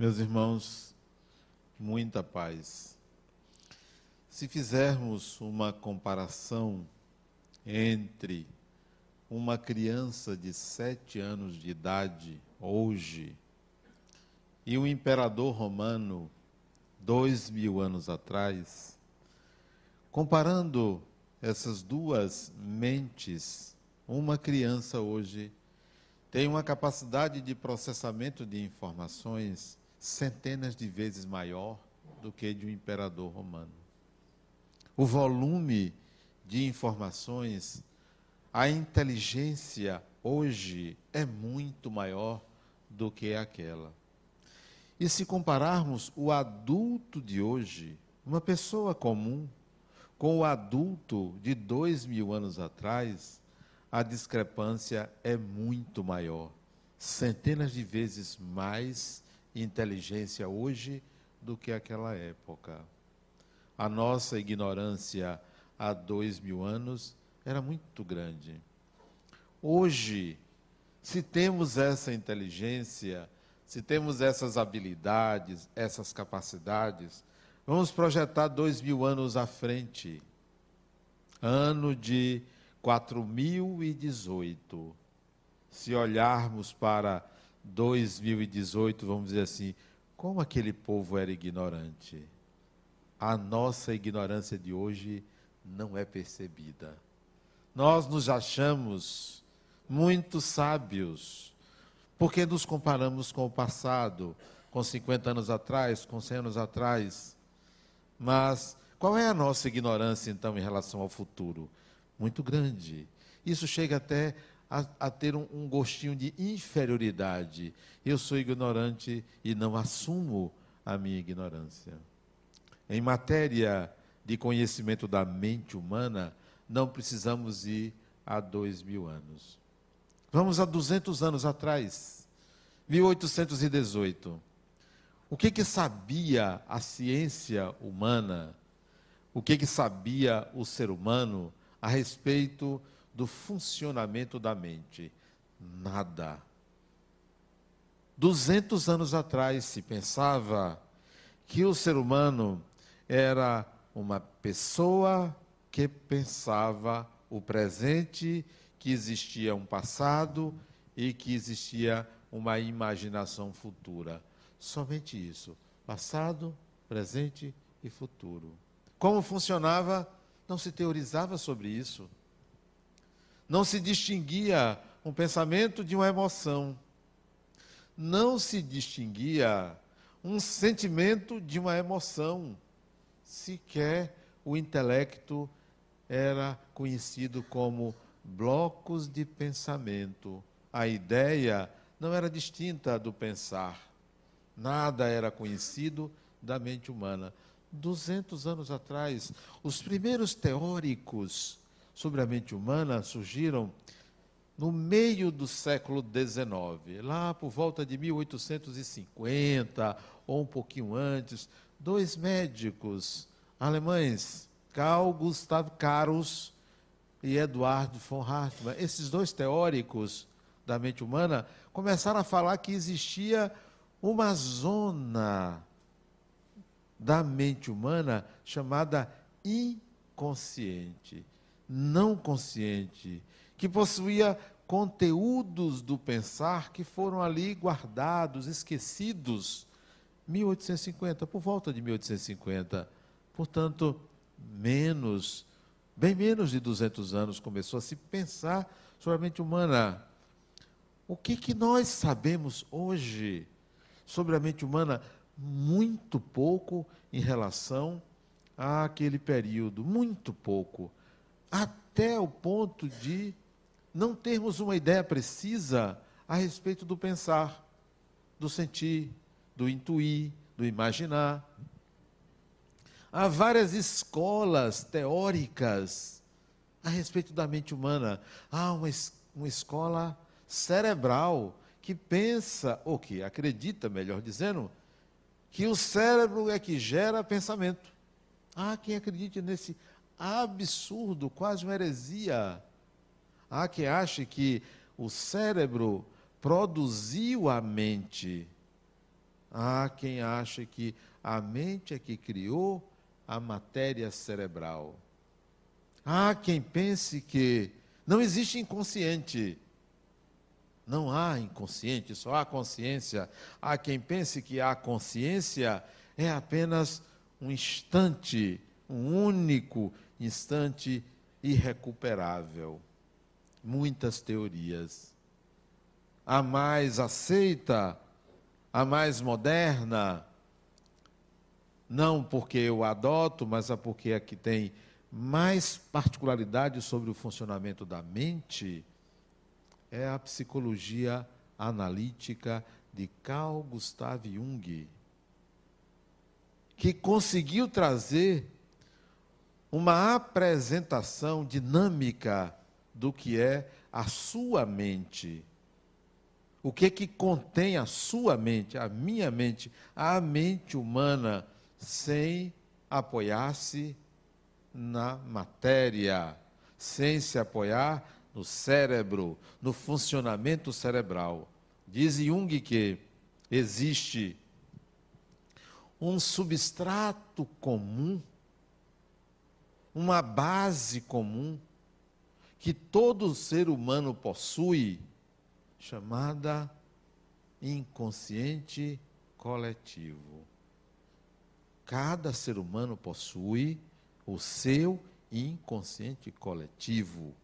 Meus irmãos, muita paz. Se fizermos uma comparação entre uma criança de sete anos de idade hoje e um imperador romano dois mil anos atrás, comparando essas duas mentes, uma criança hoje tem uma capacidade de processamento de informações centenas de vezes maior do que de um imperador romano. O volume de informações, a inteligência hoje é muito maior do que aquela. E se compararmos o adulto de hoje, uma pessoa comum, com o adulto de dois mil anos atrás, a discrepância é muito maior. Centenas de vezes mais inteligência hoje do que aquela época. A nossa ignorância há dois mil anos era muito grande. Hoje, se temos essa inteligência, se temos essas habilidades, essas capacidades, vamos projetar dois mil anos à frente. Ano de 4018. Se olharmos para 2018, vamos dizer assim, como aquele povo era ignorante. A nossa ignorância de hoje não é percebida. Nós nos achamos muito sábios, porque nos comparamos com o passado, com 50 anos atrás, com 100 anos atrás. Mas qual é a nossa ignorância, então, em relação ao futuro? Muito grande. Isso chega até a, a ter um, um gostinho de inferioridade. Eu sou ignorante e não assumo a minha ignorância. Em matéria de conhecimento da mente humana, não precisamos ir a dois mil anos. Vamos a 200 anos atrás, 1818. O que que sabia a ciência humana? O que que sabia o ser humano a respeito do funcionamento da mente? Nada. 200 anos atrás se pensava que o ser humano era uma pessoa que pensava o presente, que existia um passado e que existia uma imaginação futura. Somente isso: passado, presente e futuro. Como funcionava? Não se teorizava sobre isso não se distinguia um pensamento de uma emoção, não se distinguia um sentimento de uma emoção, sequer o intelecto era conhecido como blocos de pensamento. A ideia não era distinta do pensar. Nada era conhecido da mente humana. 200 anos atrás, os primeiros teóricos sobre a mente humana surgiram no meio do século XIX, lá por volta de 1850 ou um pouquinho antes, dois médicos alemães, Carl Gustav Karus e Eduardo von Hartmann, esses dois teóricos da mente humana, começaram a falar que existia uma zona da mente humana chamada inconsciente não consciente, que possuía conteúdos do pensar que foram ali guardados, esquecidos. 1850, por volta de 1850. Portanto, menos, bem menos de 200 anos começou a se pensar sobre a mente humana. O que, que nós sabemos hoje sobre a mente humana? Muito pouco em relação àquele período, muito pouco até o ponto de não termos uma ideia precisa a respeito do pensar, do sentir, do intuir, do imaginar. Há várias escolas teóricas a respeito da mente humana. Há uma, uma escola cerebral que pensa, ou que acredita, melhor dizendo, que o cérebro é que gera pensamento. Há quem acredite nesse absurdo, quase uma heresia. Há quem ache que o cérebro produziu a mente. Há quem ache que a mente é que criou a matéria cerebral. Há quem pense que não existe inconsciente. Não há inconsciente, só há consciência. Há quem pense que a consciência é apenas um instante, um único instante irrecuperável. Muitas teorias. A mais aceita, a mais moderna, não porque eu adoto, mas é porque é que tem mais particularidade sobre o funcionamento da mente, é a psicologia analítica de Carl Gustav Jung, que conseguiu trazer uma apresentação dinâmica do que é a sua mente. O que que contém a sua mente, a minha mente, a mente humana, sem apoiar-se na matéria, sem se apoiar no cérebro, no funcionamento cerebral. Diz Jung que existe um substrato comum, uma base comum, que todo ser humano possui, chamada inconsciente coletivo. Cada ser humano possui o seu inconsciente coletivo.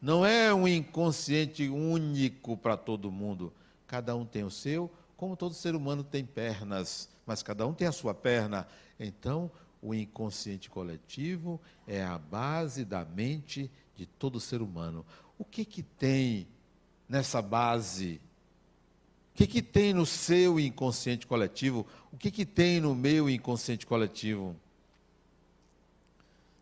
Não é um inconsciente único para todo mundo. Cada um tem o seu, como todo ser humano tem pernas, mas cada um tem a sua perna. Então, o inconsciente coletivo é a base da mente de todo ser humano. O que que tem nessa base? O que que tem no seu inconsciente coletivo? O que que tem no meu inconsciente coletivo?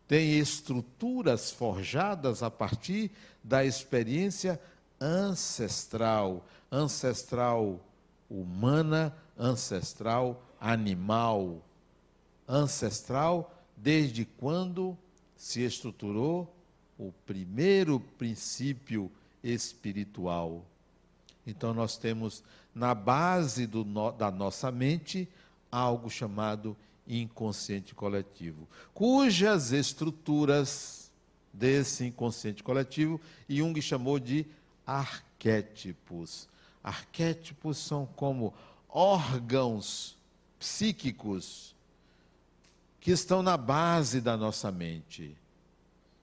tem estruturas forjadas a partir da experiência ancestral, ancestral humana, ancestral animal, ancestral desde quando se estruturou o primeiro princípio espiritual. Então, nós temos na base do, da nossa mente algo chamado inconsciente coletivo, cujas estruturas desse inconsciente coletivo Jung chamou de arquétipos. Arquétipos são como órgãos psíquicos que estão na base da nossa mente.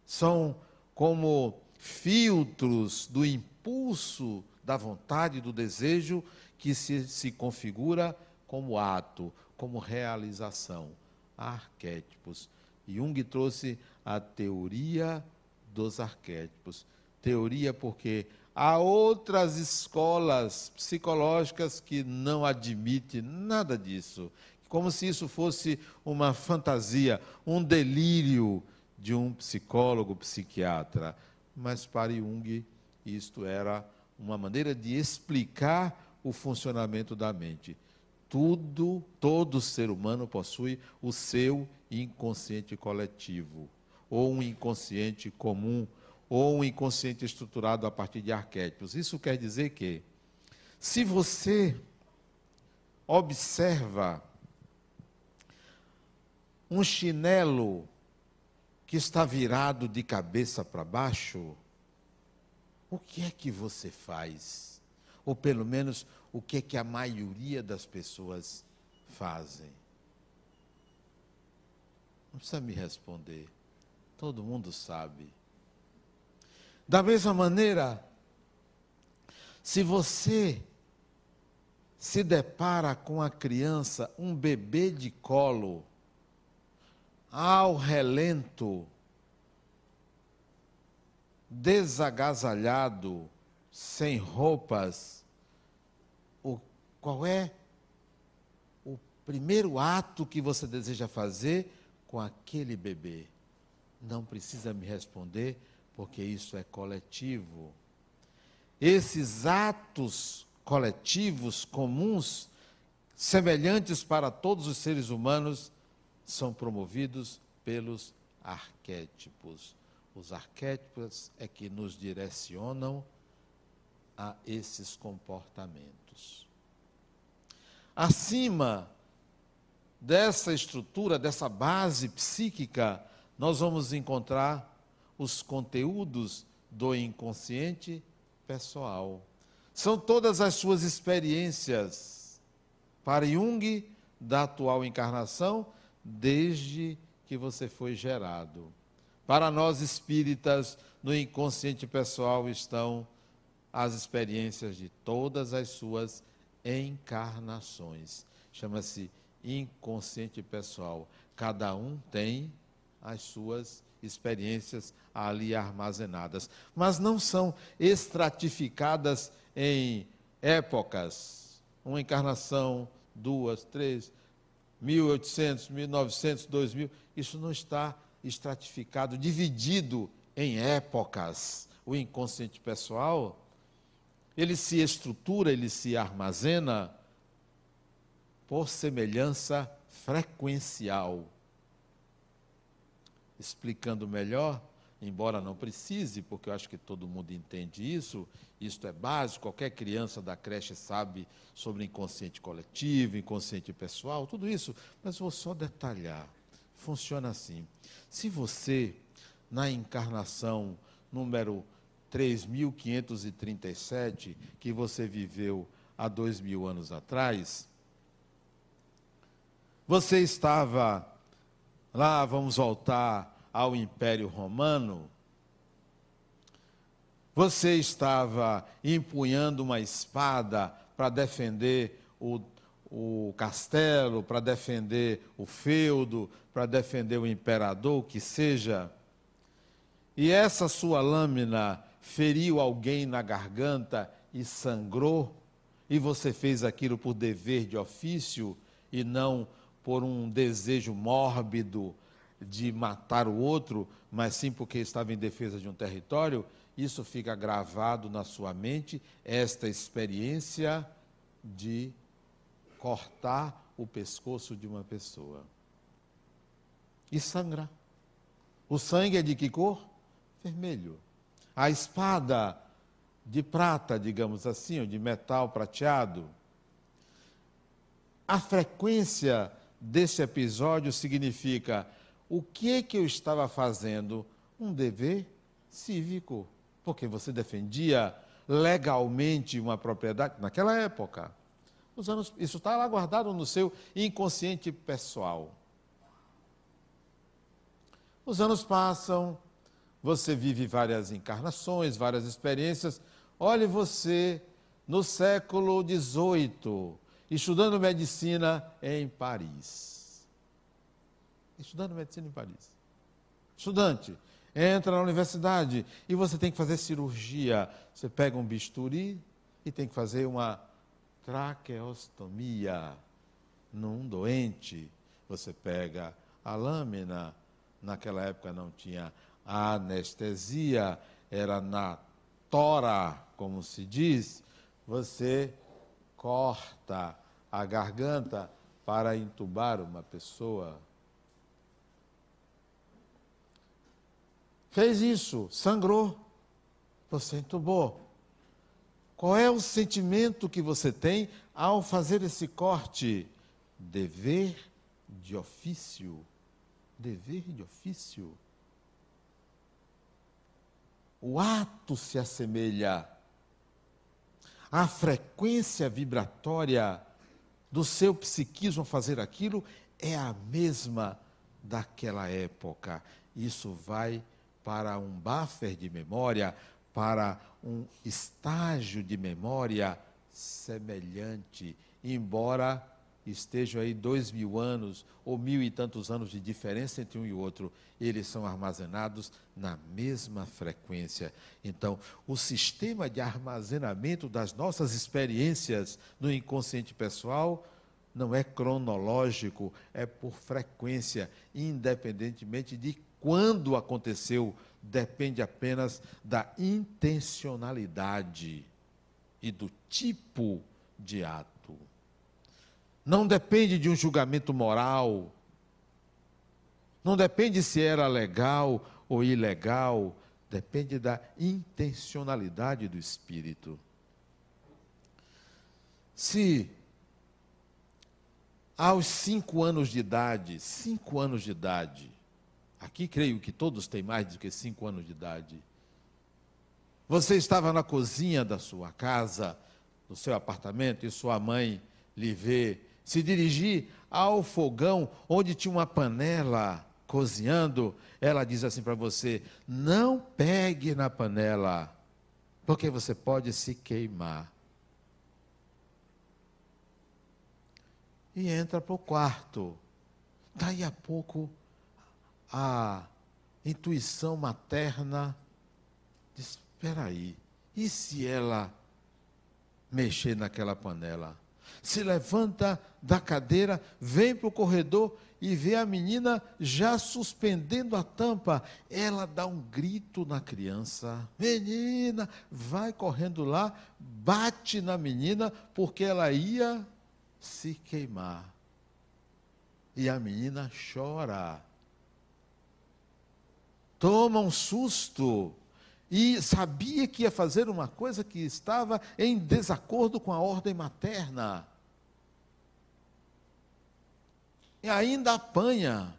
São como filtros do impulso, da vontade, do desejo que se, se configura como ato, como realização. Arquétipos. Jung trouxe a teoria dos arquétipos. Teoria porque há outras escolas psicológicas que não admitem nada disso. Como se isso fosse uma fantasia, um delírio de um psicólogo, psiquiatra. Mas para Jung, isto era uma maneira de explicar o funcionamento da mente tudo, todo ser humano possui o seu inconsciente coletivo, ou um inconsciente comum, ou um inconsciente estruturado a partir de arquétipos. Isso quer dizer que, se você observa um chinelo que está virado de cabeça para baixo, o que é que você faz? Ou pelo menos o que, é que a maioria das pessoas fazem? Não precisa me responder. Todo mundo sabe. Da mesma maneira, se você se depara com a criança, um bebê de colo, ao relento, desagasalhado, sem roupas, qual é o primeiro ato que você deseja fazer com aquele bebê? Não precisa me responder, porque isso é coletivo. Esses atos coletivos comuns, semelhantes para todos os seres humanos, são promovidos pelos arquétipos. Os arquétipos é que nos direcionam a esses comportamentos. acima dessa estrutura, dessa base psíquica, nós vamos encontrar os conteúdos do inconsciente pessoal. São todas as suas experiências para Jung da atual encarnação, desde que você foi gerado. Para nós espíritas, no inconsciente pessoal estão as experiências de todas as suas encarnações. Chama-se inconsciente pessoal. Cada um tem as suas experiências ali armazenadas, mas não são estratificadas em épocas. Uma encarnação, duas, três, 1800, 1900, 2000, isso não está estratificado, dividido em épocas. O inconsciente pessoal, ele se estrutura, ele se armazena por semelhança frequencial. Explicando melhor, embora não precise, porque eu acho que todo mundo entende isso, isto é básico, qualquer criança da creche sabe sobre inconsciente coletivo, inconsciente pessoal, tudo isso, mas vou só detalhar. Funciona assim. Se você, na encarnação número 3537, que você viveu há dois mil anos atrás, você estava lá, vamos voltar ao Império Romano, você estava empunhando uma espada para defender o, o castelo, para defender o feudo, para defender o imperador, que seja, e essa sua lâmina feriu alguém na garganta e sangrou, e você fez aquilo por dever de ofício e não por um desejo mórbido de matar o outro, mas sim porque estava em defesa de um território, isso fica gravado na sua mente, esta experiência de cortar o pescoço de uma pessoa. E sangra. O sangue é de que cor? Vermelho. A espada de prata, digamos assim, ou de metal prateado. A frequência desse episódio significa o que que eu estava fazendo? Um dever cívico porque você defendia legalmente uma propriedade naquela época. Anos, isso está lá guardado no seu inconsciente pessoal. Os anos passam, você vive várias encarnações, várias experiências. Olhe você no século XVIII, estudando medicina em Paris. Estudando medicina em Paris. Estudante, entra na universidade e você tem que fazer cirurgia. Você pega um bisturi e tem que fazer uma traqueostomia num doente. Você pega a lâmina, naquela época não tinha anestesia, era na tora, como se diz, você corta a garganta para entubar uma pessoa. Fez isso, sangrou, você entubou. Qual é o sentimento que você tem ao fazer esse corte? Dever de ofício. Dever de ofício. O ato se assemelha. A frequência vibratória do seu psiquismo a fazer aquilo é a mesma daquela época. Isso vai para um buffer de memória, para um estágio de memória semelhante, embora estejam aí dois mil anos ou mil e tantos anos de diferença entre um e outro, eles são armazenados na mesma frequência. Então, o sistema de armazenamento das nossas experiências no inconsciente pessoal não é cronológico, é por frequência, independentemente de quando aconteceu depende apenas da intencionalidade e do tipo de ato. Não depende de um julgamento moral. Não depende se era legal ou ilegal. Depende da intencionalidade do espírito. Se aos cinco anos de idade, cinco anos de idade, aqui creio que todos têm mais do que cinco anos de idade. Você estava na cozinha da sua casa, do seu apartamento, e sua mãe lhe vê se dirigir ao fogão onde tinha uma panela cozinhando. Ela diz assim para você: não pegue na panela, porque você pode se queimar. e entra para o quarto. Daí a pouco, a intuição materna diz: espera aí, e se ela mexer naquela panela? Se levanta da cadeira, vem para o corredor e vê a menina já suspendendo a tampa. Ela dá um grito na criança. Menina, vai correndo lá, bate na menina, porque ela ia se queimar. E a menina chora. Toma um susto. E sabia que ia fazer uma coisa que estava em desacordo com a ordem materna. E ainda apanha.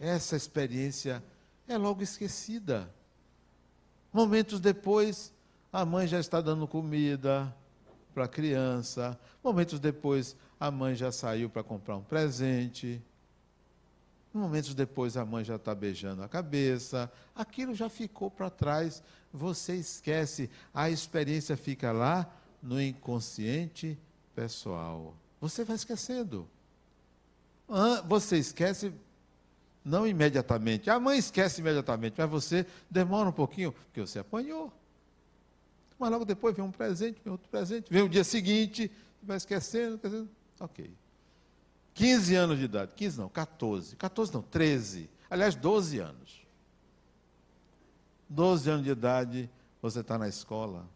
Essa experiência é logo esquecida. Momentos depois, a mãe já está dando comida, para a criança. Momentos depois, a mãe já saiu para comprar um presente. Momentos depois, a mãe já está beijando a cabeça. Aquilo já ficou para trás. Você esquece. A experiência fica lá no inconsciente pessoal. Você vai esquecendo. Você esquece não imediatamente. A mãe esquece imediatamente, mas você demora um pouquinho, porque você apanhou. Mas logo depois vem um presente, vem outro presente, vem o dia seguinte, vai esquecendo, esquecendo. Ok. 15 anos de idade. 15 não, 14. 14 não, 13. Aliás, 12 anos. 12 anos de idade, você está na escola.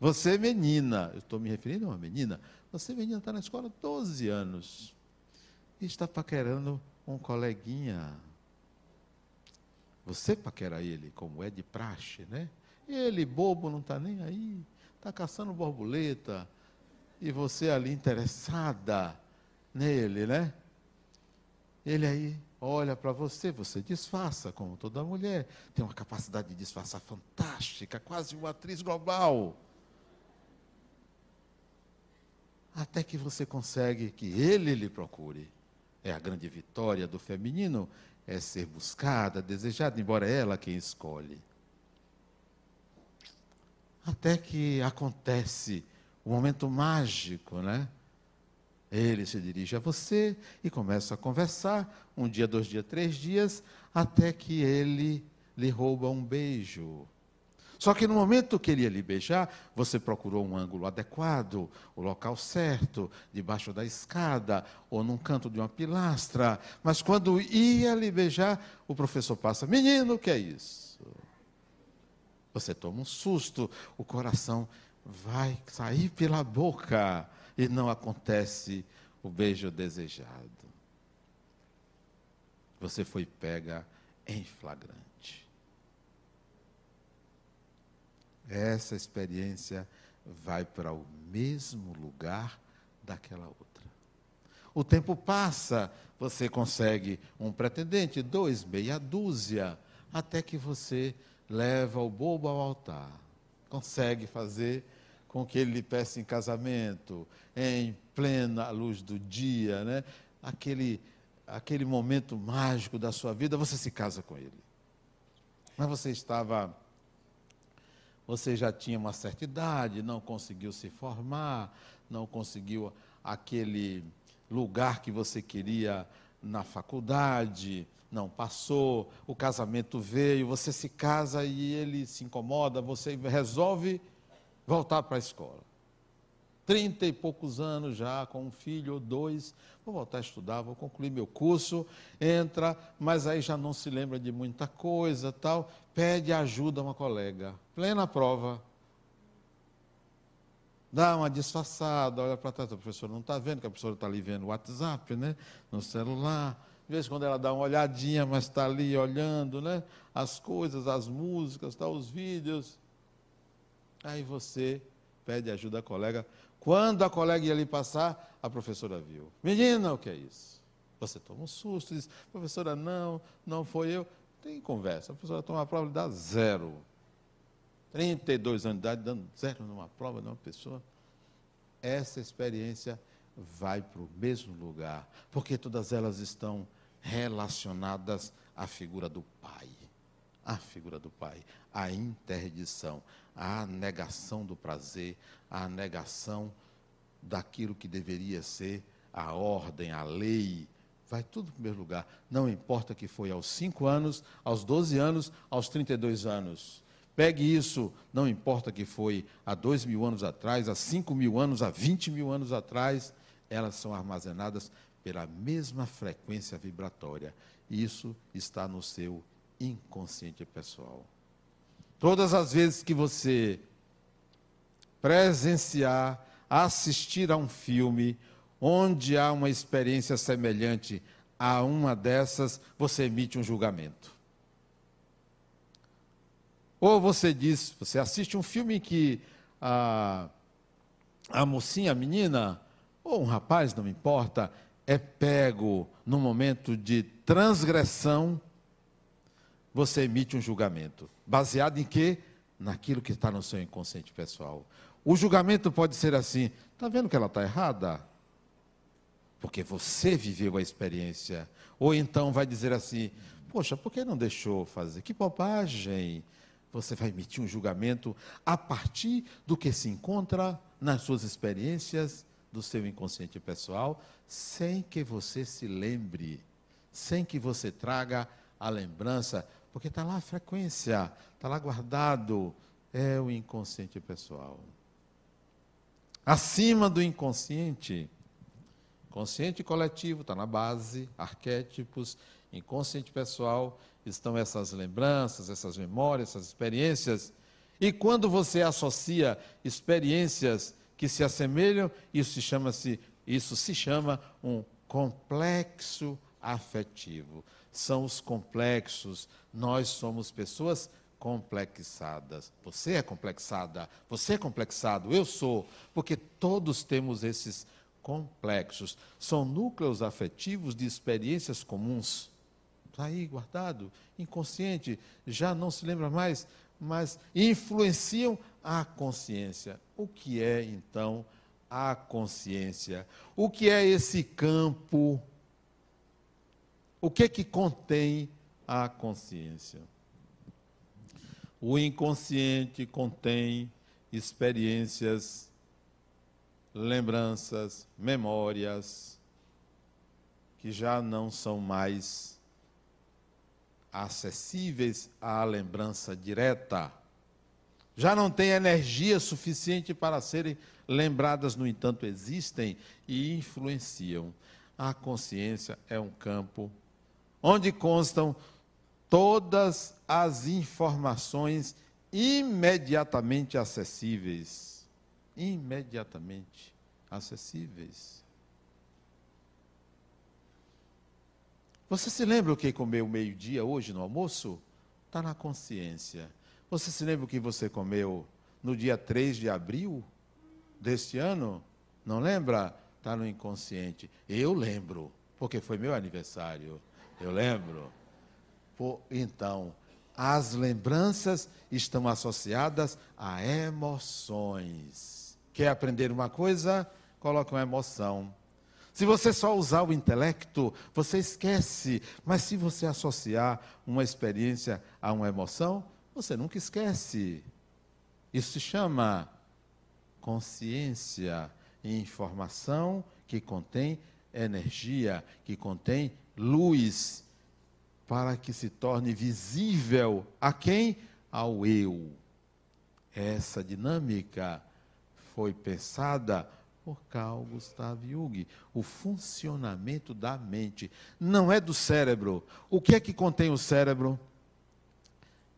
Você menina, eu estou me referindo a uma menina. Você, menina, está na escola 12 anos. E está paquerando um coleguinha. Você paquera ele, como é de praxe, né? Ele, bobo, não está nem aí, está caçando borboleta, e você ali interessada nele, né? Ele aí olha para você, você disfarça, como toda mulher, tem uma capacidade de disfarçar fantástica, quase uma atriz global. Até que você consegue que ele lhe procure. É a grande vitória do feminino, é ser buscada, desejada, embora ela quem escolhe. Até que acontece o momento mágico, né? Ele se dirige a você e começa a conversar, um dia, dois dias, três dias, até que ele lhe rouba um beijo. Só que no momento que ele ia lhe beijar, você procurou um ângulo adequado, o local certo, debaixo da escada ou num canto de uma pilastra. Mas quando ia lhe beijar, o professor passa: Menino, o que é isso? Você toma um susto, o coração vai sair pela boca e não acontece o beijo desejado. Você foi pega em flagrante. Essa experiência vai para o mesmo lugar daquela outra. O tempo passa, você consegue um pretendente, dois, meia dúzia, até que você leva o bobo ao altar, consegue fazer com que ele lhe peça em casamento, em plena luz do dia, né? aquele, aquele momento mágico da sua vida, você se casa com ele. Mas você estava, você já tinha uma certa idade, não conseguiu se formar, não conseguiu aquele lugar que você queria na faculdade, não passou, o casamento veio, você se casa e ele se incomoda, você resolve voltar para a escola. Trinta e poucos anos já, com um filho ou dois, vou voltar a estudar, vou concluir meu curso, entra, mas aí já não se lembra de muita coisa, tal, pede ajuda a uma colega, plena prova, dá uma disfarçada, olha para trás, a professora não está vendo, que a professora está ali vendo o WhatsApp, né, no celular, de vez quando ela dá uma olhadinha, mas está ali olhando, né? As coisas, as músicas, tá, os vídeos. Aí você pede ajuda à colega. Quando a colega ia ali passar, a professora viu. Menina, o que é isso? Você toma um susto, diz, professora, não, não foi eu. Tem conversa. A professora toma a prova e dá zero. 32 anos de idade, dando zero numa prova de uma pessoa. Essa experiência vai para o mesmo lugar, porque todas elas estão relacionadas à figura do Pai. A figura do Pai, a interdição, a negação do prazer, a negação daquilo que deveria ser a ordem, a lei, vai tudo para o mesmo lugar. Não importa que foi aos 5 anos, aos 12 anos, aos 32 anos. Pegue isso, não importa que foi há dois mil anos atrás, há cinco mil anos, há 20 mil anos atrás, elas são armazenadas pela mesma frequência vibratória. Isso está no seu inconsciente pessoal. Todas as vezes que você presenciar, assistir a um filme onde há uma experiência semelhante a uma dessas, você emite um julgamento. Ou você diz, você assiste um filme que a, a mocinha, a menina, ou um rapaz, não importa, é pego no momento de transgressão, você emite um julgamento. Baseado em quê? Naquilo que está no seu inconsciente pessoal. O julgamento pode ser assim: está vendo que ela está errada? Porque você viveu a experiência. Ou então vai dizer assim: poxa, por que não deixou fazer? Que bobagem! você vai emitir um julgamento a partir do que se encontra nas suas experiências do seu inconsciente pessoal, sem que você se lembre, sem que você traga a lembrança, porque está lá a frequência, está lá guardado, é o inconsciente pessoal. Acima do inconsciente, consciente coletivo está na base, arquétipos, inconsciente pessoal estão essas lembranças, essas memórias, essas experiências. E quando você associa experiências que se assemelham, isso se chama -se, isso se chama um complexo afetivo. São os complexos. Nós somos pessoas complexadas. Você é complexada, você é complexado, eu sou, porque todos temos esses complexos. São núcleos afetivos de experiências comuns está aí guardado, inconsciente, já não se lembra mais, mas influenciam a consciência. O que é então a consciência? O que é esse campo? O que é que contém a consciência? O inconsciente contém experiências, lembranças, memórias que já não são mais acessíveis à lembrança direta. Já não têm energia suficiente para serem lembradas, no entanto, existem e influenciam. A consciência é um campo onde constam todas as informações imediatamente acessíveis. Imediatamente acessíveis. Você se lembra o que comeu meio-dia hoje no almoço? Está na consciência. Você se lembra o que você comeu no dia 3 de abril deste ano? Não lembra? Está no inconsciente. Eu lembro, porque foi meu aniversário. Eu lembro. Então, as lembranças estão associadas a emoções. Quer aprender uma coisa? Coloca uma emoção. Se você só usar o intelecto, você esquece. Mas se você associar uma experiência a uma emoção, você nunca esquece. Isso se chama consciência informação que contém energia, que contém luz, para que se torne visível a quem? Ao eu. Essa dinâmica foi pensada por Carl Gustav Jung. O funcionamento da mente não é do cérebro. O que é que contém o cérebro?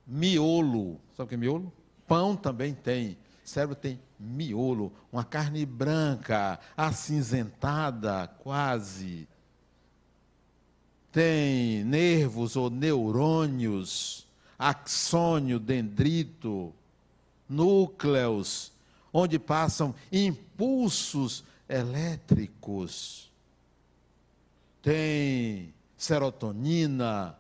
Miolo. Sabe o que é miolo? Pão também tem. O cérebro tem miolo, uma carne branca, acinzentada quase. Tem nervos ou neurônios, axônio, dendrito, núcleos, onde passam impulsos elétricos. Tem serotonina,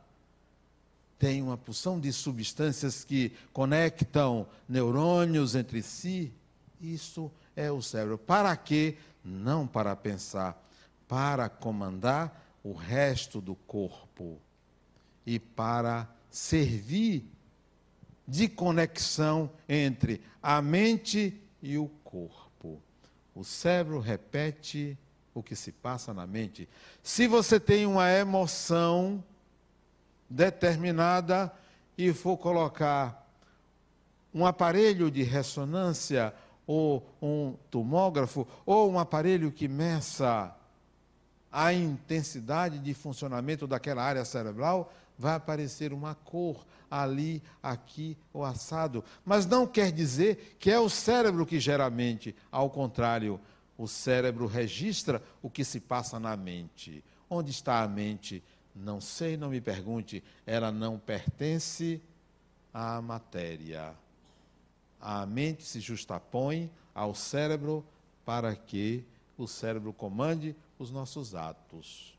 tem uma porção de substâncias que conectam neurônios entre si. Isso é o cérebro. Para quê? Não para pensar, para comandar o resto do corpo e para servir de conexão entre a mente e o corpo. O cérebro repete o que se passa na mente. Se você tem uma emoção determinada e for colocar um aparelho de ressonância ou um tomógrafo ou um aparelho que meça a intensidade de funcionamento daquela área cerebral, vai aparecer uma cor ali, aqui ou assado. Mas não quer dizer que é o cérebro que gera a mente. Ao contrário, o cérebro registra o que se passa na mente. Onde está a mente? Não sei, não me pergunte. Ela não pertence à matéria. A mente se justapõe ao cérebro para que o cérebro comande os nossos atos.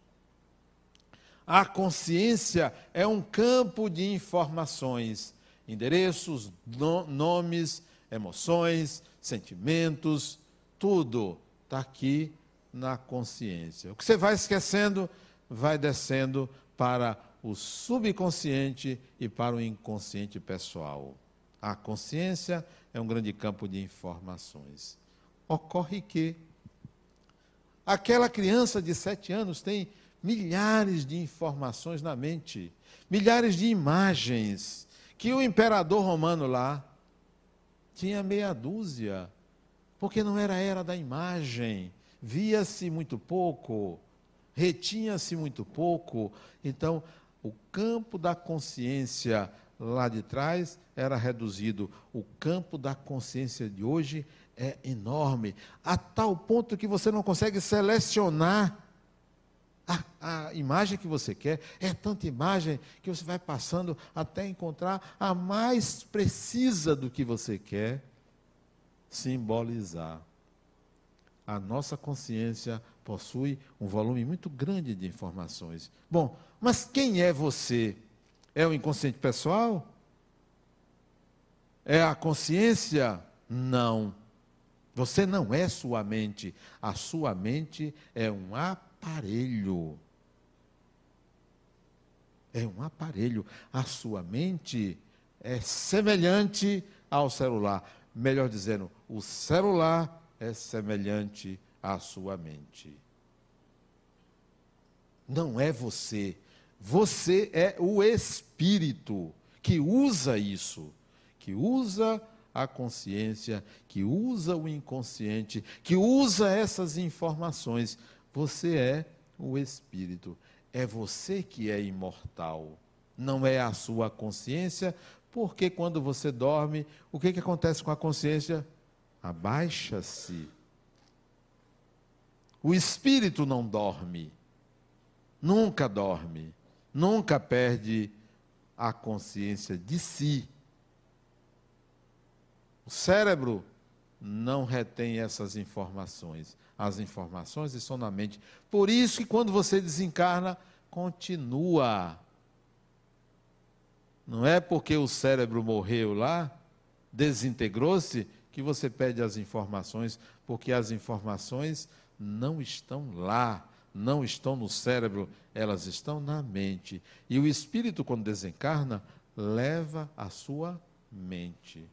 A consciência é um campo de informações, endereços, no, nomes, emoções, sentimentos, tudo está aqui na consciência. O que você vai esquecendo vai descendo para o subconsciente e para o inconsciente pessoal. A consciência é um grande campo de informações. Ocorre que aquela criança de sete anos tem milhares de informações na mente, milhares de imagens, que o imperador romano lá tinha meia dúzia, porque não era a era da imagem, via-se muito pouco, retinha-se muito pouco. Então, o campo da consciência lá de trás era reduzido. O campo da consciência de hoje é enorme, a tal ponto que você não consegue selecionar a, a, imagem que você quer, é tanta imagem que você vai passando até encontrar a mais precisa do que você quer simbolizar. A nossa consciência possui um volume muito grande de informações. Bom, mas quem é você? É o inconsciente pessoal? É a consciência? Não. Você não é sua mente. A sua mente é um aparelho. É um aparelho. A sua mente é semelhante ao celular. Melhor dizendo, o celular é semelhante à sua mente. Não é você. Você é o espírito que usa isso, que usa a consciência, que usa o inconsciente, que usa essas informações você é o espírito. É você que é imortal. Não é a sua consciência, porque quando você dorme, o que, que acontece com a consciência? Abaixa-se. O espírito não dorme. Nunca dorme. Nunca perde a consciência de si. O cérebro não retém essas informações. As informações estão na mente. Por isso que quando você desencarna, continua. Não é porque o cérebro morreu lá, desintegrou-se, que você perde as informações, porque as informações não estão lá, não estão no cérebro, elas estão na mente. E o espírito, quando desencarna, leva a sua mente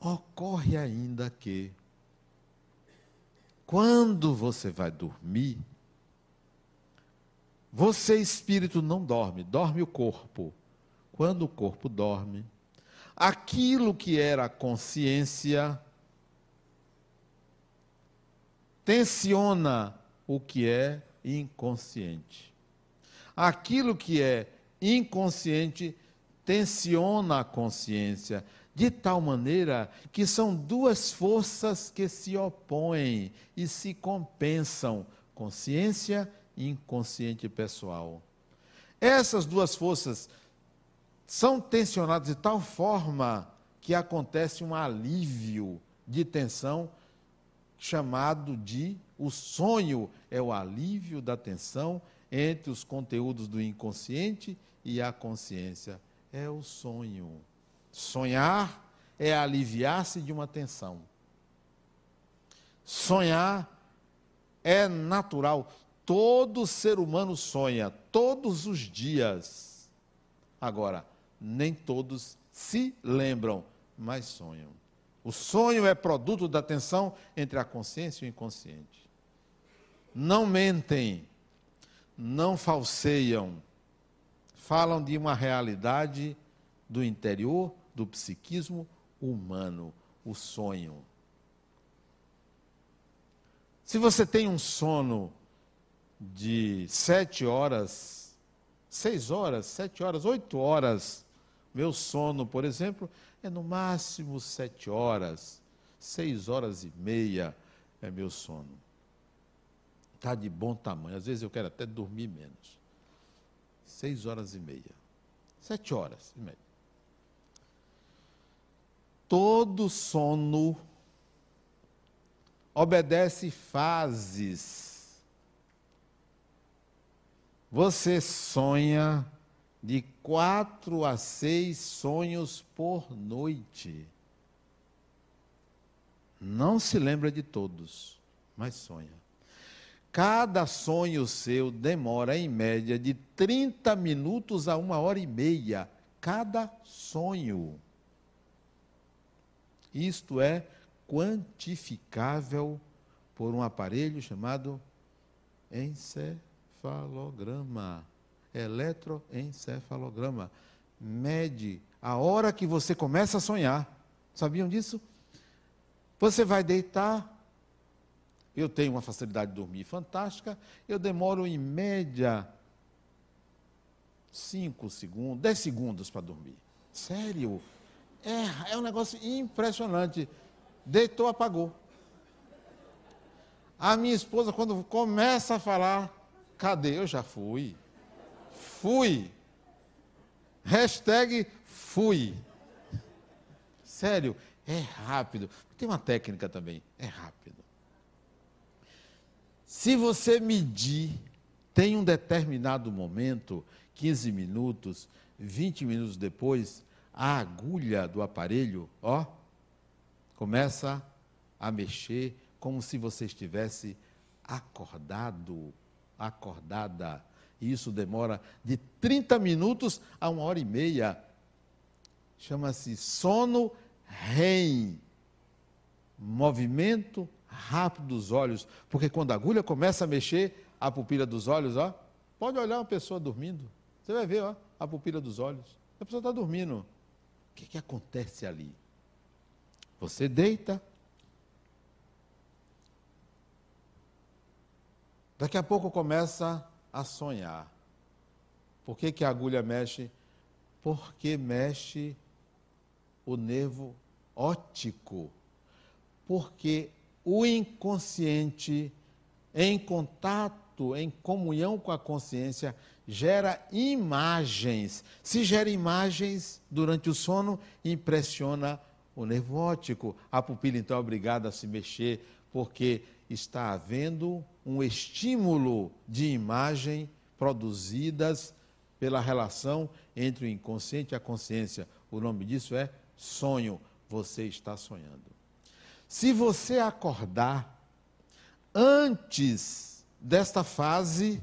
ocorre ainda que, quando você vai dormir, você, espírito, não dorme, dorme o corpo. Quando o corpo dorme, aquilo que era consciência tensiona o que é inconsciente. Aquilo que é inconsciente tensiona a consciência de tal maneira que são duas forças que se opõem e se compensam: consciência e inconsciente pessoal. Essas duas forças são tensionadas de tal forma que acontece um alívio de tensão chamado de o sonho é o alívio da tensão entre os conteúdos do inconsciente e a consciência. É o sonho. Sonhar é aliviar-se de uma tensão. Sonhar é natural. Todo ser humano sonha todos os dias. Agora, nem todos se lembram, mas sonham. O sonho é produto da tensão entre a consciência e o inconsciente. Não mentem, não falseiam, falam de uma realidade do interior, do psiquismo humano, o sonho. Se você tem um sono de sete horas, seis horas, sete horas, oito horas, meu sono, por exemplo, é no máximo sete horas, seis horas e meia é meu sono. Está de bom tamanho. Às vezes eu quero até dormir menos. Seis horas e meia. Sete horas e meia. Todo sono obedece fases. Você sonha de quatro a seis sonhos por noite. Não se lembra de todos, mas sonha. Cada sonho seu demora, em média, de 30 minutos a uma hora e meia. Cada sonho. Isto é quantificável por um aparelho chamado encefalograma, eletroencefalograma. Mede a hora que você começa a sonhar. Sabiam disso? Você vai deitar. Eu tenho uma facilidade de dormir fantástica. Eu demoro em média 5 segundos, 10 segundos para dormir. Sério? É, é um negócio impressionante. Deitou, apagou. A minha esposa, quando começa a falar, cadê? Eu já fui. Fui. Hashtag fui. Sério, é rápido. Tem uma técnica também, é rápido. Se você medir, tem um determinado momento, 15 minutos, 20 minutos depois, a agulha do aparelho, ó, começa a mexer como se você estivesse acordado, acordada. E isso demora de 30 minutos a uma hora e meia. Chama-se sono REM. Movimento rápido dos olhos. Porque quando a agulha começa a mexer, a pupila dos olhos, ó, pode olhar uma pessoa dormindo. Você vai ver, ó, a pupila dos olhos. A pessoa está dormindo. Que, que acontece ali? Você deita. Daqui a pouco começa a sonhar. Por que, que a agulha mexe? Porque mexe o nervo óptico. Porque o inconsciente, em contato, em comunhão com a consciência, gera imagens. Se gera imagens durante o sono, impressiona o nervo óptico. A pupila, então, é obrigada a se mexer, porque está havendo um estímulo de imagem produzidas pela relação entre o inconsciente e a consciência. O nome disso é sonho. Você está sonhando. Se você acordar antes desta fase,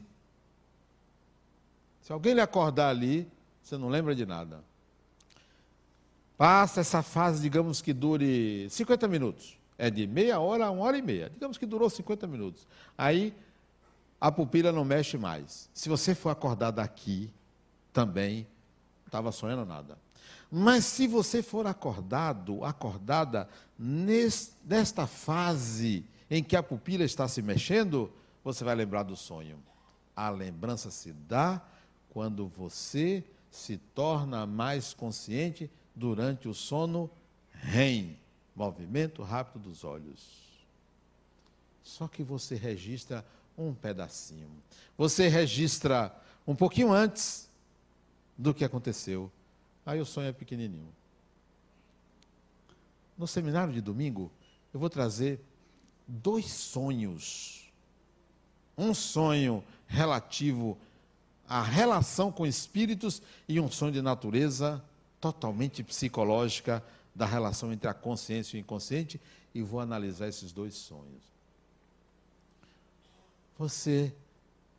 se alguém lhe acordar ali, você não lembra de nada. Passa essa fase, digamos que dure 50 minutos. É de meia hora a uma hora e meia. Digamos que durou 50 minutos. Aí a pupila não mexe mais. Se você for acordar daqui, também estava sonhando nada. Mas se você for acordado, acordada nesta fase em que a pupila está se mexendo, você vai lembrar do sonho. A lembrança se dá quando você se torna mais consciente durante o sono REM, movimento rápido dos olhos. Só que você registra um pedacinho. Você registra um pouquinho antes do que aconteceu. Aí o sonho é pequenininho. no seminário de domingo, eu vou trazer dois sonhos. Um sonho relativo à relação com espíritos e um sonho de natureza totalmente psicológica da relação entre a consciência e o inconsciente e vou analisar esses dois sonhos. Você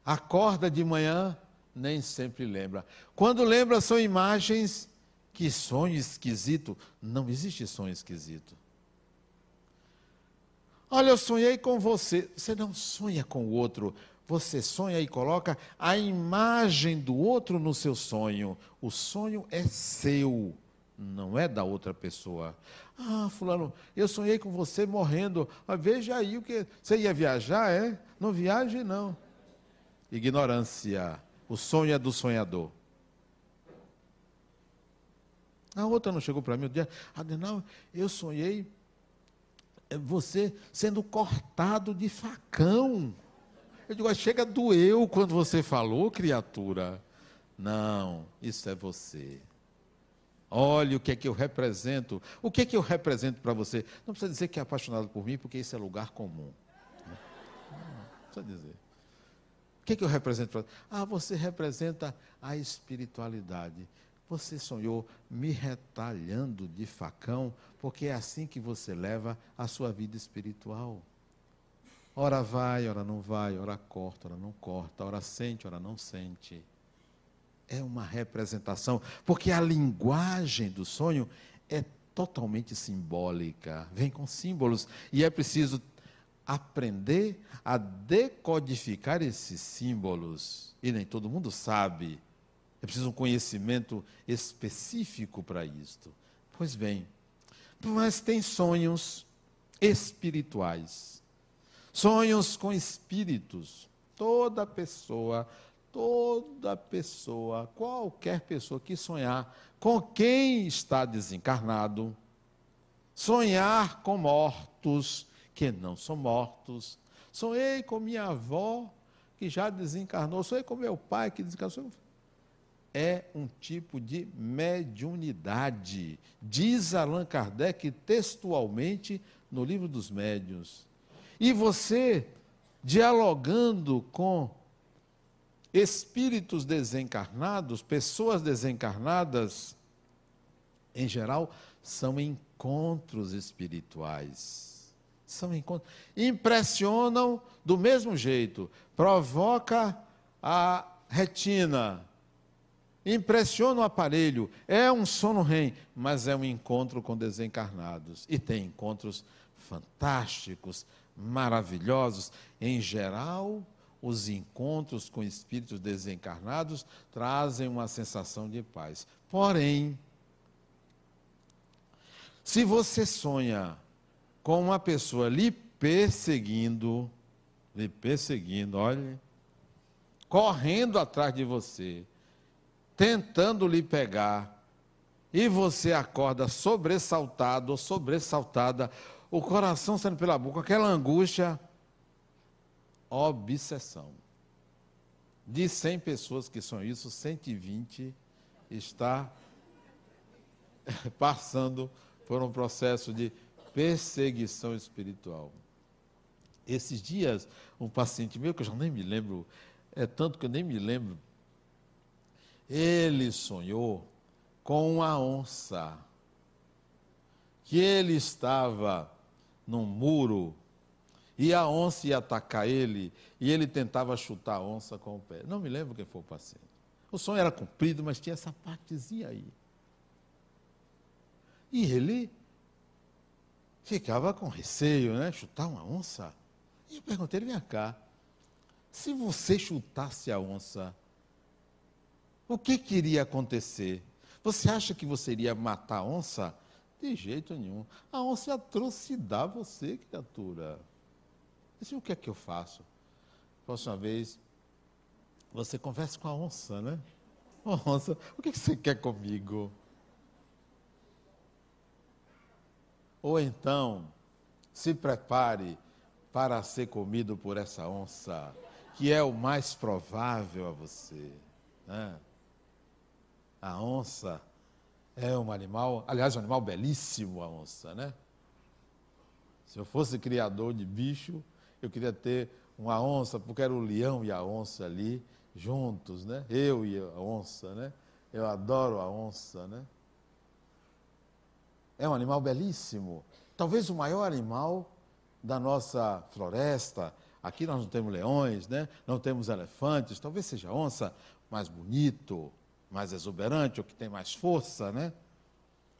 acorda de manhã, nem sempre lembra. Quando lembra, são imagens. Que sonho esquisito. Não existe sonho esquisito. Olha, eu sonhei com você. Você não sonha com o outro. Você sonha e coloca a imagem do outro no seu sonho. O sonho é seu, não é da outra pessoa. Ah, fulano, eu sonhei com você morrendo. Ah, veja aí o que. Você ia viajar, é? Não viaje, não. Ignorância. O sonho é do sonhador. A outra não chegou para mim o dia, Adenal, eu sonhei você sendo cortado de facão. Eu digo, chega doeu quando você falou, criatura. Não, isso é você. Olha o que é que eu represento. O que é que eu represento para você? Não precisa dizer que é apaixonado por mim, porque isso é lugar comum. Não precisa dizer. O que é que eu represento para você? Ah, você representa a espiritualidade. Você sonhou me retalhando de facão, porque é assim que você leva a sua vida espiritual. Ora vai, ora não vai, ora corta, ora não corta, ora sente, ora não sente é uma representação, porque a linguagem do sonho é totalmente simbólica, vem com símbolos, e é preciso aprender a decodificar esses símbolos, e nem todo mundo sabe. É preciso um conhecimento específico para isto. Pois bem, mas tem sonhos espirituais, sonhos com espíritos. Toda pessoa toda pessoa, qualquer pessoa que sonhar com quem está desencarnado, sonhar com mortos que não são mortos. Sonhei com minha avó que já desencarnou, sonhei com meu pai que desencarnou. É um tipo de mediunidade, diz Allan Kardec textualmente no livro dos médiuns. E você, dialogando com espíritos desencarnados, pessoas desencarnadas, em geral, são encontros espirituais. São encontros. Impressionam do mesmo jeito. Provoca a retina. Impressiona o aparelho. É um sono REM, mas é um encontro com desencarnados. E tem encontros fantásticos, maravilhosos. Em geral, os encontros com espíritos desencarnados trazem uma sensação de paz. Porém, se você sonha com uma pessoa lhe perseguindo, lhe perseguindo, olhe, correndo atrás de você, tentando lhe pegar, e você acorda sobressaltado ou sobressaltada, o coração saindo pela boca, aquela angústia, obsessão. De 100 pessoas que são isso, 120 está passando por um processo de perseguição espiritual. Esses dias, um paciente meu, que eu já nem me lembro, é tanto que eu nem me lembro, ele sonhou com uma onça, que ele estava num muro e a onça ia atacar ele, e ele tentava chutar a onça com o pé. Não me lembro quem foi o paciente. O sonho era comprido, mas tinha essa partezinha aí. E ele ficava com receio, né? Chutar uma onça. E eu perguntei, vem cá, se você chutasse a onça, o que queria acontecer? Você acha que você iria matar a onça? De jeito nenhum. A onça ia atrocidar você, criatura. Disse, o que é que eu faço? Próxima vez, você conversa com a onça, né? onça, o que você quer comigo? Ou então, se prepare para ser comido por essa onça, que é o mais provável a você. Né? A onça é um animal, aliás, um animal belíssimo, a onça, né? Se eu fosse criador de bicho, eu queria ter uma onça, porque era o leão e a onça ali juntos, né? Eu e a onça, né? Eu adoro a onça, né? É um animal belíssimo. Talvez o maior animal da nossa floresta. Aqui nós não temos leões, né? não temos elefantes, talvez seja a onça mais bonito, mais exuberante, ou que tem mais força, né?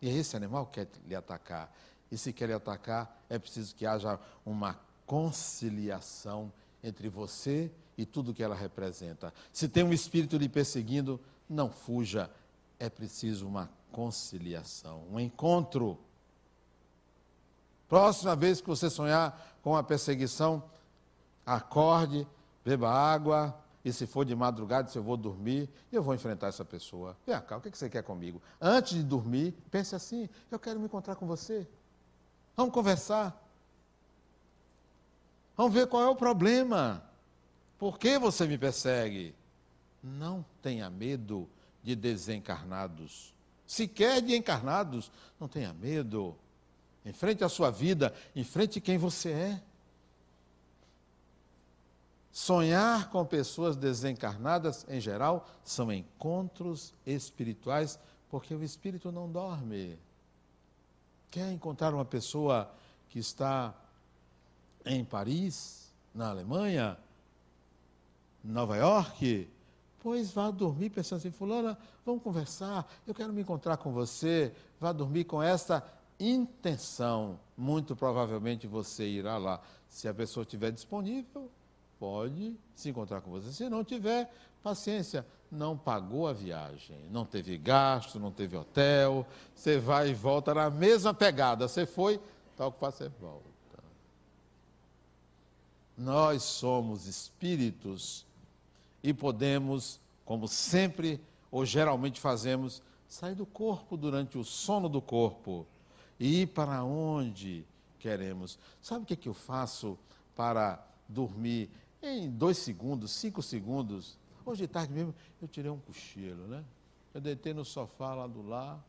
E esse animal quer lhe atacar. E se quer lhe atacar, é preciso que haja uma conciliação entre você e tudo que ela representa. Se tem um espírito lhe perseguindo, não fuja. É preciso uma conciliação, um encontro. Próxima vez que você sonhar com a perseguição, acorde, beba água, e se for de madrugada, se eu vou dormir, eu vou enfrentar essa pessoa. Vem cá, o que você quer comigo? Antes de dormir, pense assim: eu quero me encontrar com você. Vamos conversar. Vamos ver qual é o problema. Por que você me persegue? Não tenha medo de desencarnados. Se quer de encarnados, não tenha medo. Enfrente a sua vida, enfrente quem você é. Sonhar com pessoas desencarnadas, em geral, são encontros espirituais, porque o espírito não dorme. Quer encontrar uma pessoa que está em Paris, na Alemanha, Nova York? Pois vá dormir pensando assim, fulana, vamos conversar, eu quero me encontrar com você, vá dormir com essa intenção. Muito provavelmente você irá lá. Se a pessoa estiver disponível, pode se encontrar com você. Se não tiver, paciência, não pagou a viagem, não teve gasto, não teve hotel, você vai e volta na mesma pegada. Você foi, tal que você volta. Nós somos espíritos e podemos, como sempre ou geralmente fazemos, sair do corpo durante o sono do corpo e ir para onde queremos. Sabe o que, é que eu faço para dormir em dois segundos, cinco segundos? Hoje de tarde mesmo eu tirei um cochilo, né? Eu deitei no sofá lá do lar.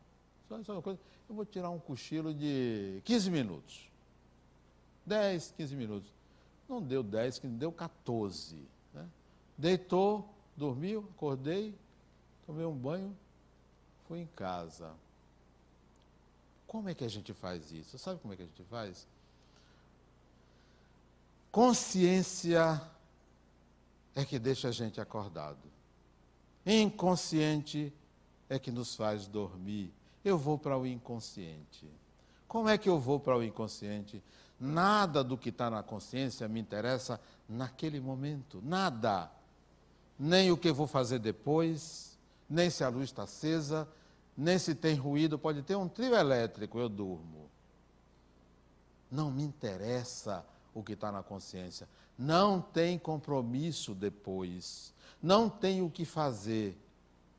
Só uma coisa, eu vou tirar um cochilo de 15 minutos. 10, 15 minutos. Não deu 10, deu 14. Né? Deitou, dormiu, acordei, tomei um banho, fui em casa. Como é que a gente faz isso? Sabe como é que a gente faz? Consciência é que deixa a gente acordado. Inconsciente é que nos faz dormir. Eu vou para o inconsciente. Como é que eu vou para o inconsciente? Nada do que está na consciência me interessa naquele momento. Nada. Nem o que vou fazer depois, nem se a luz está acesa, nem se tem ruído, pode ter um trio elétrico, eu durmo. Não me interessa o que está na consciência. Não tem compromisso depois. Não tem o que fazer.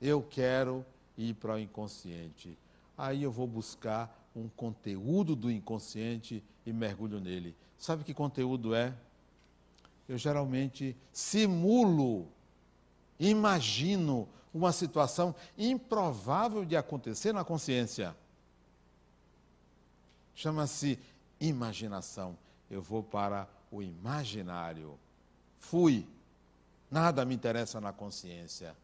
Eu quero ir para o inconsciente. Aí eu vou buscar um conteúdo do inconsciente e mergulho nele. Sabe que conteúdo é? Eu geralmente simulo, imagino uma situação improvável de acontecer na consciência. Chama-se imaginação. Eu vou para o imaginário. Fui. Nada me interessa na consciência.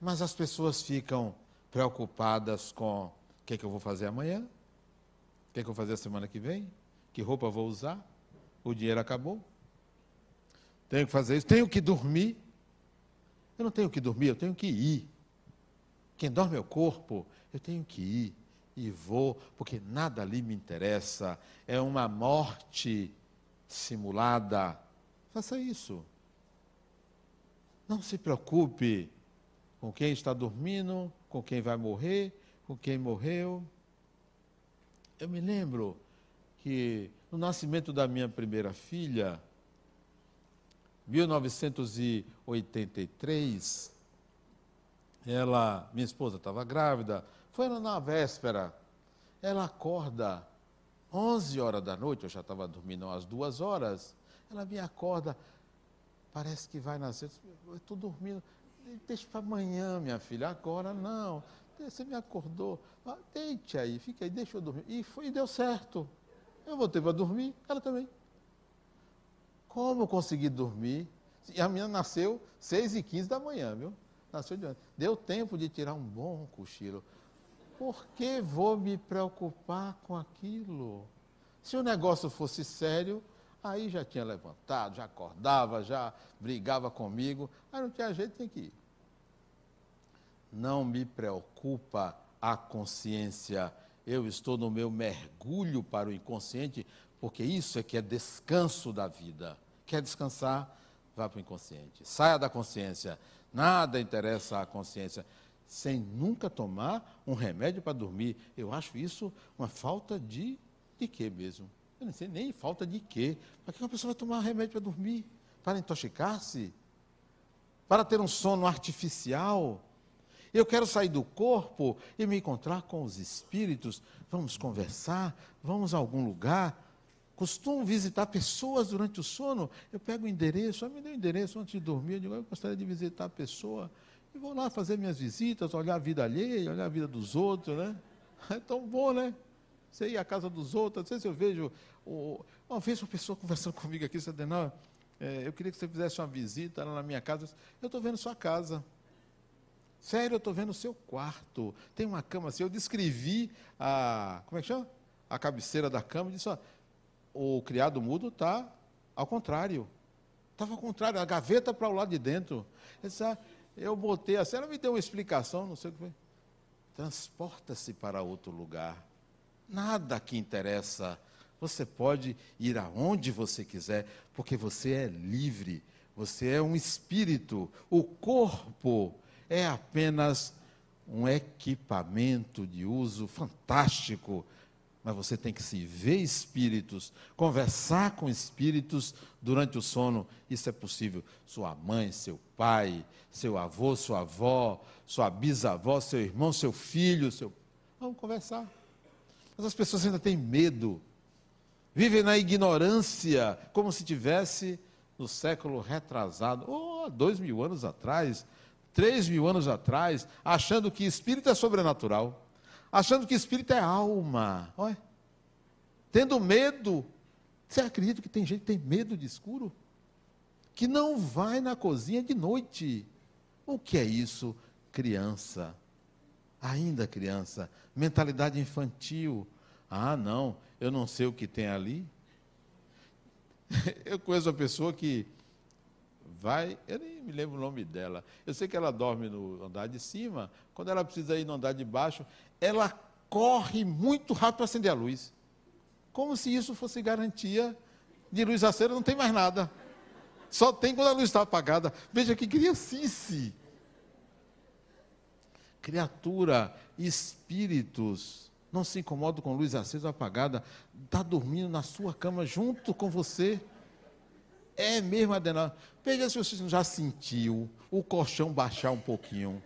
Mas as pessoas ficam preocupadas com o que, é que eu vou fazer amanhã, o que, é que eu vou fazer a semana que vem, que roupa vou usar, o dinheiro acabou. Tenho que fazer isso, tenho que dormir. Eu não tenho que dormir, eu tenho que ir. Quem dorme é o corpo, eu tenho que ir. E vou, porque nada ali me interessa. É uma morte simulada. Faça isso. Não se preocupe com quem está dormindo, com quem vai morrer, com quem morreu. Eu me lembro que no nascimento da minha primeira filha, 1983, ela, minha esposa estava grávida, foi na véspera. Ela acorda 11 horas da noite, eu já estava dormindo às duas horas. Ela me acorda, parece que vai nascer. Eu estou dormindo, deixa para amanhã, minha filha. Agora não. Você me acordou. Ah, deite aí, fica aí, deixa eu dormir. E, foi, e deu certo. Eu voltei para dormir, ela também. Como eu consegui dormir? E a menina nasceu 6 e 15 da manhã, viu? Nasceu de antes. Deu tempo de tirar um bom cochilo. Por que vou me preocupar com aquilo? Se o negócio fosse sério, aí já tinha levantado, já acordava, já brigava comigo. Aí não tinha jeito, tem que ir. Não me preocupa a consciência. Eu estou no meu mergulho para o inconsciente, porque isso é que é descanso da vida. Quer descansar? Vá para o inconsciente. Saia da consciência. Nada interessa à consciência. Sem nunca tomar um remédio para dormir. Eu acho isso uma falta de. de quê mesmo? Eu não sei nem falta de quê. Para que uma pessoa vai tomar remédio para dormir? Para intoxicar-se? Para ter um sono artificial? Eu quero sair do corpo e me encontrar com os espíritos. Vamos conversar, vamos a algum lugar. Costumo visitar pessoas durante o sono. Eu pego o endereço, me dê o endereço antes de dormir. Eu digo, eu gostaria de visitar a pessoa. E vou lá fazer minhas visitas, olhar a vida alheia, olhar a vida dos outros, né? É tão bom, né? Você ir à casa dos outros, às vezes eu vejo. Uma vez uma pessoa conversando comigo aqui, você não, é, eu queria que você fizesse uma visita lá na minha casa. Eu estou vendo sua casa. Sério, eu estou vendo o seu quarto. Tem uma cama assim. Eu descrevi a. Como é que chama? A cabeceira da cama e disse: ó, o criado mudo está ao contrário. Estava ao contrário, a gaveta para o lado de dentro. Eu, disse, ah, eu botei assim, ela me deu uma explicação, não sei o que foi. Transporta-se para outro lugar. Nada que interessa. Você pode ir aonde você quiser, porque você é livre. Você é um espírito. O corpo é apenas um equipamento de uso fantástico. Mas você tem que se ver espíritos, conversar com espíritos durante o sono. Isso é possível. Sua mãe, seu pai, seu avô, sua avó, sua bisavó, seu irmão, seu filho, seu. Vamos conversar. Mas as pessoas ainda têm medo. Vivem na ignorância, como se tivesse no século retrasado, ou oh, dois mil anos atrás, três mil anos atrás, achando que espírito é sobrenatural, achando que espírito é alma. Olha, tendo medo. Você acredita que tem gente que tem medo de escuro? Que não vai na cozinha de noite. O que é isso? Criança. Ainda criança. Mentalidade infantil. Ah, não, eu não sei o que tem ali. Eu conheço uma pessoa que vai, eu nem me lembro o nome dela. Eu sei que ela dorme no andar de cima, quando ela precisa ir no andar de baixo, ela corre muito rápido para acender a luz. Como se isso fosse garantia de luz acesa, não tem mais nada. Só tem quando a luz está apagada. Veja que criancice. Criatura, espíritos, não se incomodam com luz acesa ou apagada, está dormindo na sua cama junto com você. É mesmo, Adenal. Veja se você já sentiu o colchão baixar um pouquinho.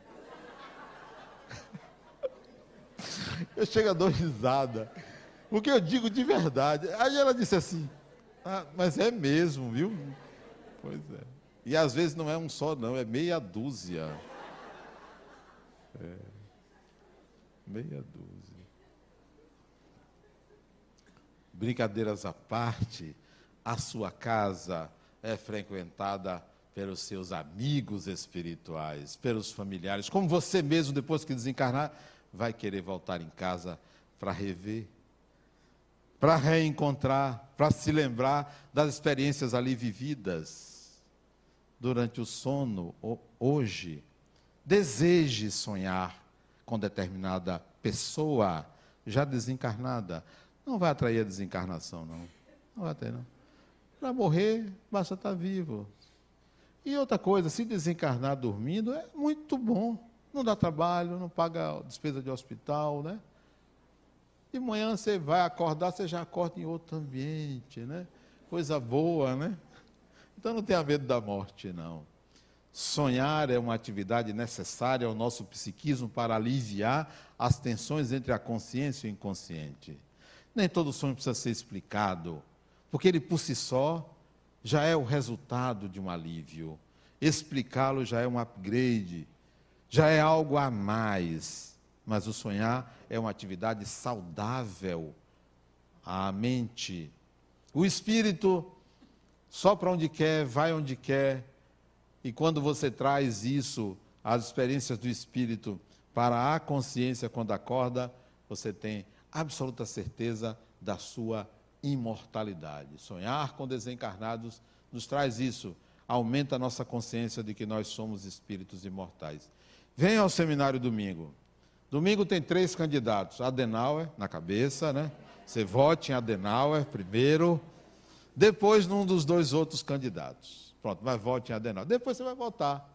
Eu chego a dar risada. O que eu digo de verdade. Aí ela disse assim, ah, mas é mesmo, viu? Pois é. E às vezes não é um só, não, é meia dúzia. É. Meia dúzia. Brincadeiras à parte, a sua casa é frequentada pelos seus amigos espirituais, pelos familiares, como você mesmo, depois que desencarnar, vai querer voltar em casa para rever, para reencontrar, para se lembrar das experiências ali vividas durante o sono, hoje. Deseje sonhar com determinada pessoa já desencarnada. Não vai atrair a desencarnação, não. Não vai atrair, não. Para morrer, basta estar tá vivo. E outra coisa, se desencarnar dormindo é muito bom. Não dá trabalho, não paga despesa de hospital, né? De manhã você vai acordar, você já acorda em outro ambiente, né? Coisa boa, né? Então não tenha medo da morte, não. Sonhar é uma atividade necessária ao nosso psiquismo para aliviar as tensões entre a consciência e o inconsciente. Nem todo sonho precisa ser explicado porque ele por si só já é o resultado de um alívio. Explicá-lo já é um upgrade, já é algo a mais. Mas o sonhar é uma atividade saudável a mente. O espírito só para onde quer, vai onde quer, e quando você traz isso, as experiências do espírito, para a consciência quando acorda, você tem absoluta certeza da sua imortalidade. Sonhar com desencarnados nos traz isso, aumenta a nossa consciência de que nós somos espíritos imortais. Venha ao seminário domingo. Domingo tem três candidatos: Adenauer na cabeça, né? Você vote em Adenauer primeiro, depois num dos dois outros candidatos. Pronto, mas vote em Adenauer. Depois você vai votar.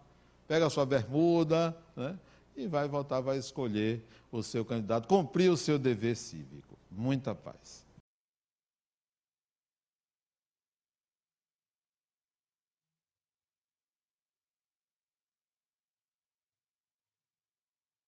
Pega a sua bermuda, né? E vai votar, vai escolher o seu candidato, cumprir o seu dever cívico. Muita paz.